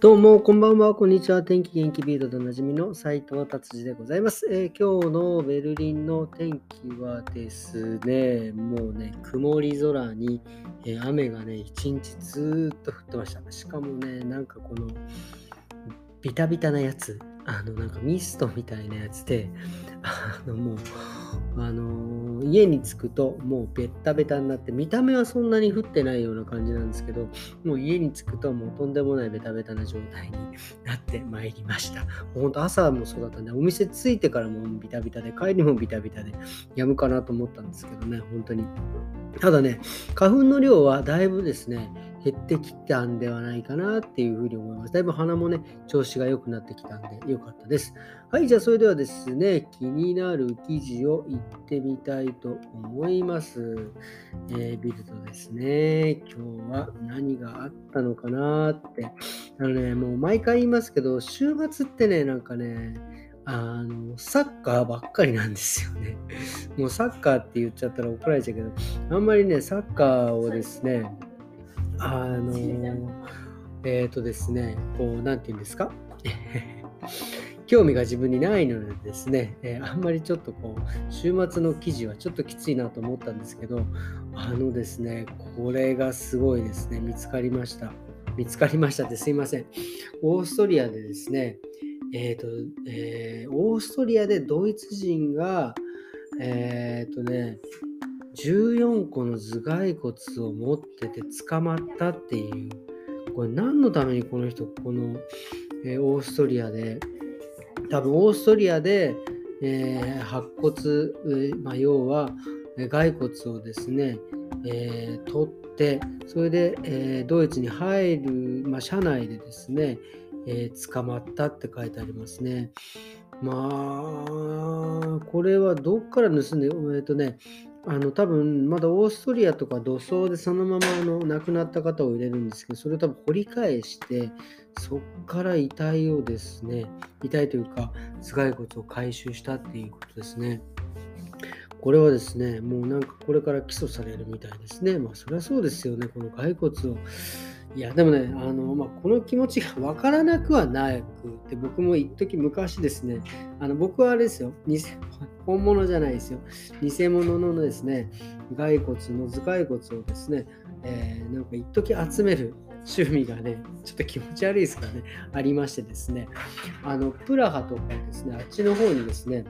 どうも、こんばんは、こんにちは。天気元気ビートでおなじみの斉藤達治でございます、えー、今日のベルリンの天気はですね、もうね、曇り空に、えー、雨がね、一日ずっと降ってました。しかもね、なんかこの、ビタビタなやつ、あの、なんかミストみたいなやつで、あの、もう、あのー、家に着くともうベッタベタになって見た目はそんなに降ってないような感じなんですけどもう家に着くともうとんでもないベタベタな状態になってまいりました。ほんと朝もそうだったんでお店着いてからもビタビタで帰りもビタビタでやむかなと思ったんですけどね本当に。ただね花粉の量はだいぶですね減ってきたんではないかなっていうふうに思います。だいぶ鼻もね、調子が良くなってきたんで良かったです。はい、じゃあそれではですね、気になる記事を言ってみたいと思います。えー、ビルドですね、今日は何があったのかなって。あのね、もう毎回言いますけど、週末ってね、なんかね、あの、サッカーばっかりなんですよね。もうサッカーって言っちゃったら怒られちゃうけど、あんまりね、サッカーをですね、あのえっ、ー、とですね、こう、なんて言うんですか？興味が自分にないのでですね、えー、あんまりちょっとこう、週末の記事はちょっときついなと思ったんですけど、あのですね、これがすごいですね、見つかりました。見つかりましたってすいません。オーストリアでですね、えっ、ー、と、えー、オーストリアでドイツ人が、えっ、ー、とね、14個の頭蓋骨を持ってて捕まったっていう、これ何のためにこの人、この、えー、オーストリアで、多分オーストリアで、えー、白骨、まあ、要は骸骨をですね、えー、取って、それで、えー、ドイツに入る、まあ、車内でですね、えー、捕まったって書いてありますね。まあ、これはどっから盗んで、えっ、とね、あの多分まだオーストリアとか土葬でそのままあの亡くなった方を入れるんですけどそれを多分掘り返してそこから遺体をですね遺体というか頭蓋骨を回収したっていうことですね。これはですねもうなんかこれから起訴されるみたいですね。まあそりゃそうですよね。この骸骨をいや、でもね、あのまあ、この気持ちが分からなくはなくて、僕も一時昔ですね、あの僕はあれですよ、本物じゃないですよ、偽物のですね、骸骨の頭蓋骨をですね、えー、なんか一時集める趣味がね、ちょっと気持ち悪いですからね、ありましてですね、あのプラハとかですね、あっちの方にですね、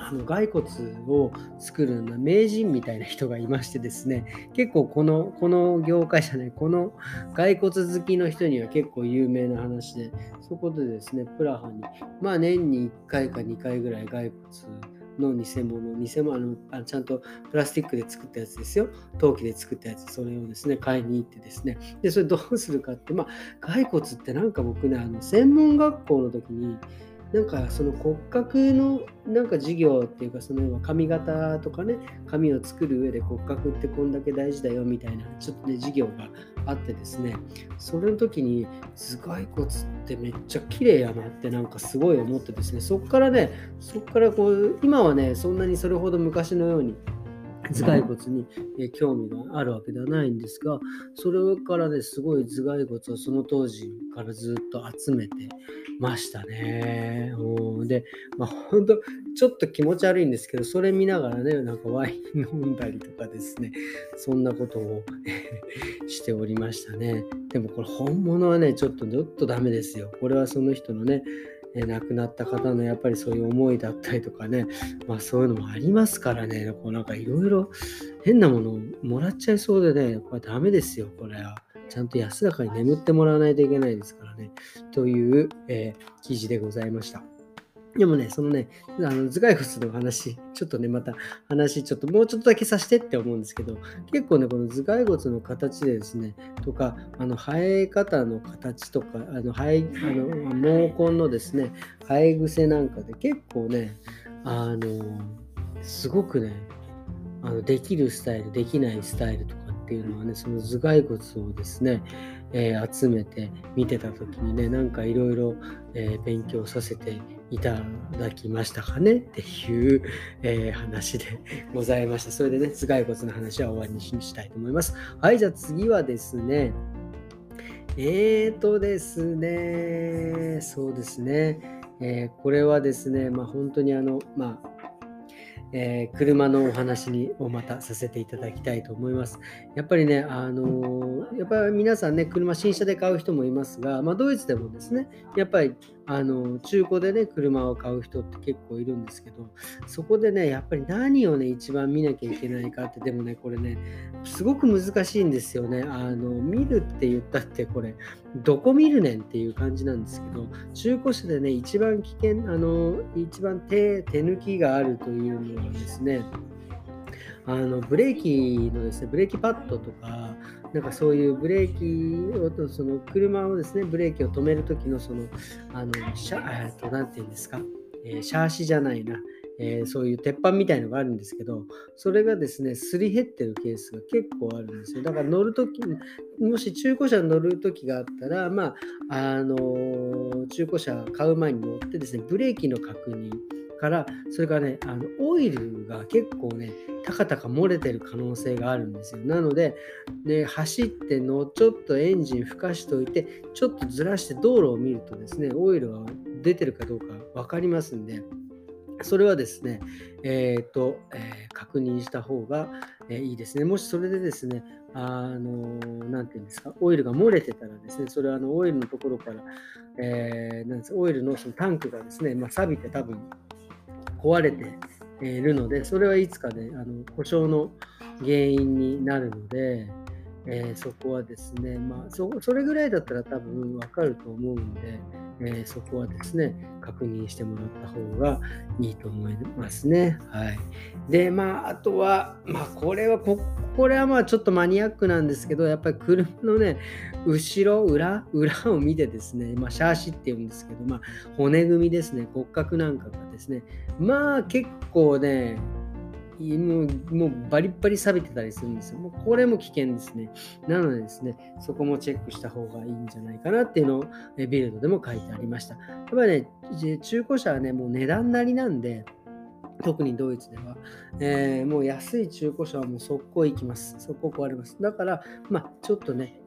あの骸骨を作る名人みたいな人がいましてですね結構このこの業界じゃないこの骸骨好きの人には結構有名な話でそこでですねプラハにまあ年に1回か2回ぐらい骸骨の偽物、偽物あのちゃんとプラスチックで作ったやつですよ。陶器で作ったやつ、それをですね、買いに行ってですね。で、それどうするかって、まあ、骸骨ってなんか僕ね、あの専門学校の時に、なんかその骨格のなんか授業っていうかその髪型とかね髪を作る上で骨格ってこんだけ大事だよみたいなちょっとね授業があってですね。それの時に頭蓋骨ってめっちゃ綺麗やなってなんかすごい思ってですね。そっからねそっからこう今はねそんなにそれほど昔のように頭蓋骨に興味があるわけではないんですがそれからねすごい頭蓋骨をその当時からずっと集めてましたね。で、まあ本当ちょっと気持ち悪いんですけどそれ見ながらねなんかワイン飲んだりとかですねそんなことを しておりましたね。でもこれ本物はねちょっとちょっとダメですよ。これはその人のねえ亡くなった方のやっぱりそういう思いだったりとかね、まあそういうのもありますからね、こうなんかいろいろ変なものをもらっちゃいそうでね、これダメですよ、これは。ちゃんと安らかに眠ってもらわないといけないですからね。という、えー、記事でございました。でもね、そのね、あの頭蓋骨の話、ちょっとね、また話、ちょっともうちょっとだけさせてって思うんですけど、結構ね、この頭蓋骨の形でですね、とか、あの生え方の形とか、あの生えあの毛根のですね、生え癖なんかで結構ね、あの、すごくね、あのできるスタイル、できないスタイルとかっていうのはね、その頭蓋骨をですね、えー、集めて見てた時にね、なんかいろいろ勉強させていただきましたかねっていう、えー、話でございました。それでね、頭蓋骨の話は終わりにしたいと思います。はい、じゃあ次はですね、えーとですね、そうですね、えー、これはですね、まあ、本当にあの、まあ、えー、車のお話にをまたさせていただきたいと思います。やっぱりね、あのー、やっぱり皆さんね、車新車で買う人もいますが、まあ、ドイツでもですね、やっぱりあの中古でね、車を買う人って結構いるんですけど、そこでね、やっぱり何をね、一番見なきゃいけないかって、でもね、これね、すごく難しいんですよね。あの見るって言ったって、これ、どこ見るねんっていう感じなんですけど、中古車でね、一番危険、あの一番手手抜きがあるというのはですね、あのブレーキのですね、ブレーキパッドとか、なんかそういうブレーキを、その車をですね、ブレーキを止めるときの、その、あの、シャ、えっと、なんて言うんですか、えー、シャーシじゃないな、えー、そういう鉄板みたいのがあるんですけど、それがですね、すり減ってるケースが結構あるんですよ。だから乗るとき、もし中古車に乗るときがあったら、まあ、あのー、中古車買う前に乗ってですね、ブレーキの確認、から、それからね、あのオイルが結構ね、たかたか漏れてる可能性があるんですよ。なので、ね、走ってのちょっとエンジン吹かしておいて、ちょっとずらして道路を見るとですね、オイルが出てるかどうか分かりますんで、それはですね、えーとえー、確認した方が、えー、いいですね。もしそれでですね、あのなんていうんですか、オイルが漏れてたらですね、それはあのオイルのところから、えー、なんですオイルのそのタンクがですね、まあ、錆びて多分壊れているので、それはいつかね、あの故障の原因になるので、えー、そこはですね、まあそ、それぐらいだったら多分わかると思うんで、えー、そこはですね、確認してもらった方がいいと思いますね。はい。で、まあ、あとは、まあ、これはこ、これはまあちょっとマニアックなんですけど、やっぱり車のね、後ろ、裏、裏を見てですね、まあ、シャーシって言うんですけど、まあ、骨組みですね、骨格なんかがですね、まあ結構ね、もうもうバリバリ錆びてたりするんですよ。もうこれも危険ですね。なのでですね、そこもチェックした方がいいんじゃないかなっていうのをビルドでも書いてありました。やっぱりね、中古車はね、もう値段なりなんで、特にドイツでは、えー、もう安い中古車はもう速攻行きます。速攻壊れます。だから、まあ、ちょっとね、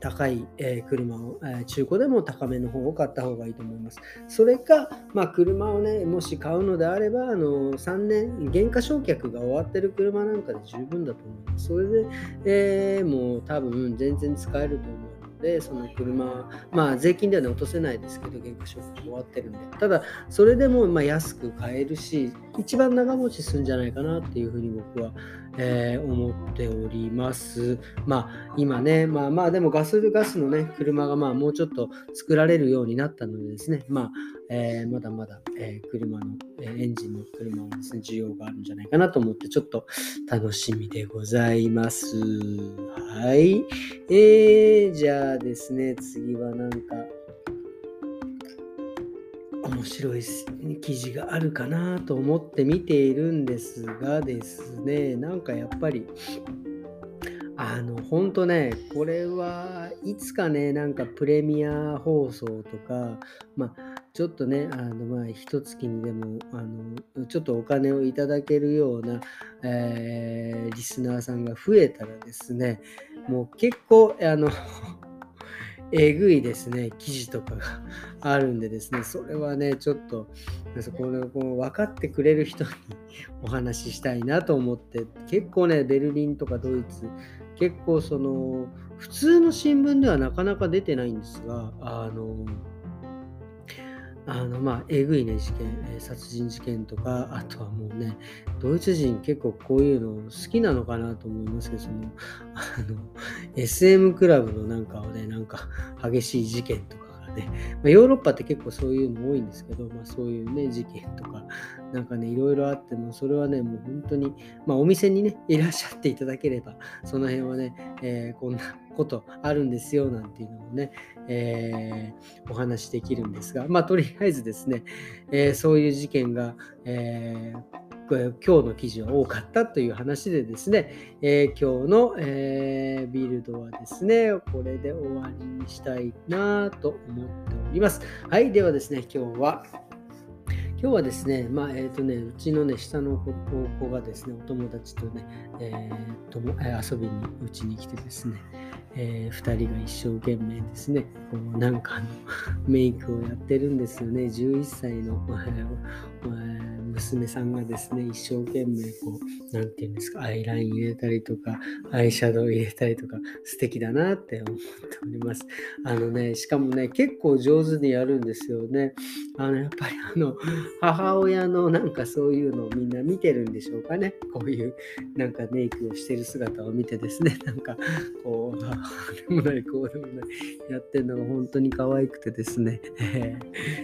高い、え車を、え中古でも高めの方を買った方がいいと思います。それか、まあ、車をね、もし買うのであれば、あの3年、減価償却が終わってる車なんかで十分だと思います。それで、えー、もう多分全然使えると思うので、その車、まあ税金ではね、落とせないですけど、原価償却終わってるんで。ただ、それでもま安く買えるし、一番長持ちするんじゃないかなっていうふうに僕は、えー、思っております。まあ、今ね、まあまあ、でもガスガスのね、車がまあもうちょっと作られるようになったのでですね、まあ、えー、まだまだ、えー、車の、えエンジンの車もですね、需要があるんじゃないかなと思って、ちょっと楽しみでございます。はい。えー、じゃあですね、次はなんか、面白い記事があるかなと思って見ているんですがですね、なんかやっぱり、あの、本当ね、これはいつかね、なんかプレミア放送とか、まあ、ちょっとね、あの、まあ、一月にでも、あの、ちょっとお金をいただけるような、えー、リスナーさんが増えたらですね、もう結構、あのえぐいですね、記事とかがあるんでですね、それはね、ちょっと、このこの分かってくれる人にお話ししたいなと思って、結構ね、ベルリンとかドイツ、結構その、普通の新聞ではなかなか出てないんですが、あの、あのまあ、えぐいね、事件、え殺人事件とか、あとはもうね、ドイツ人結構こういうの好きなのかなと思いますけど、その、あの、SM クラブのなんかをね、なんか激しい事件とかね、まあ、ヨーロッパって結構そういうの多いんですけど、まあそういうね、事件とか、なんかね、いろいろあっても、それはね、もう本当に、まあお店にね、いらっしゃっていただければ、その辺はね、えー、こんなことあるんですよなんていうのをね、えー、お話しできるんですが、まあ、とりあえずですね、えー、そういう事件が、えー今日の記事は多かったという話でですね、えー、今日の、えー、ビルドはですね、これで終わりにしたいなと思っております。はい、ではですね、今日は今日はですね、まあ、えっ、ー、とね、うちのね、下の子がですね、お友達とね、えー、と遊びにうちに来てですね、えー、2人が一生懸命ですね、こうなんかのメイクをやってるんですよね。11歳の、えー娘さんがですね、一生懸命こう、なんて言うんですか、アイライン入れたりとか、アイシャドウ入れたりとか、素敵だなって思っております。あのね、しかもね、結構上手にやるんですよね。あの、やっぱりあの、母親のなんかそういうのをみんな見てるんでしょうかね。こういうなんかメイクをしてる姿を見てですね、なんかこう、あでもない、こうでもない、やってるのが本当に可愛くてですね、え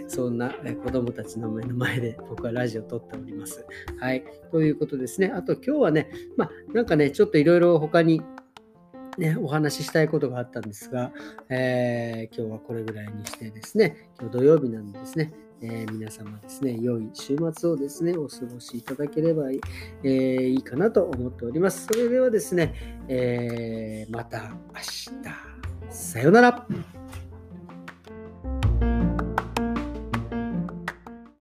ー、そんな子供たちの目の前で僕はラジオ撮ってております。はい。ということですね。あと今日はね、まあなんかね、ちょっといろいろ他にね、お話ししたいことがあったんですが、えー、今日はこれぐらいにしてですね、今日土曜日なんですね、えー、皆様ですね、良い週末をですね、お過ごしいただければいい,、えー、いいかなと思っております。それではですね、え、また明日。さようなら。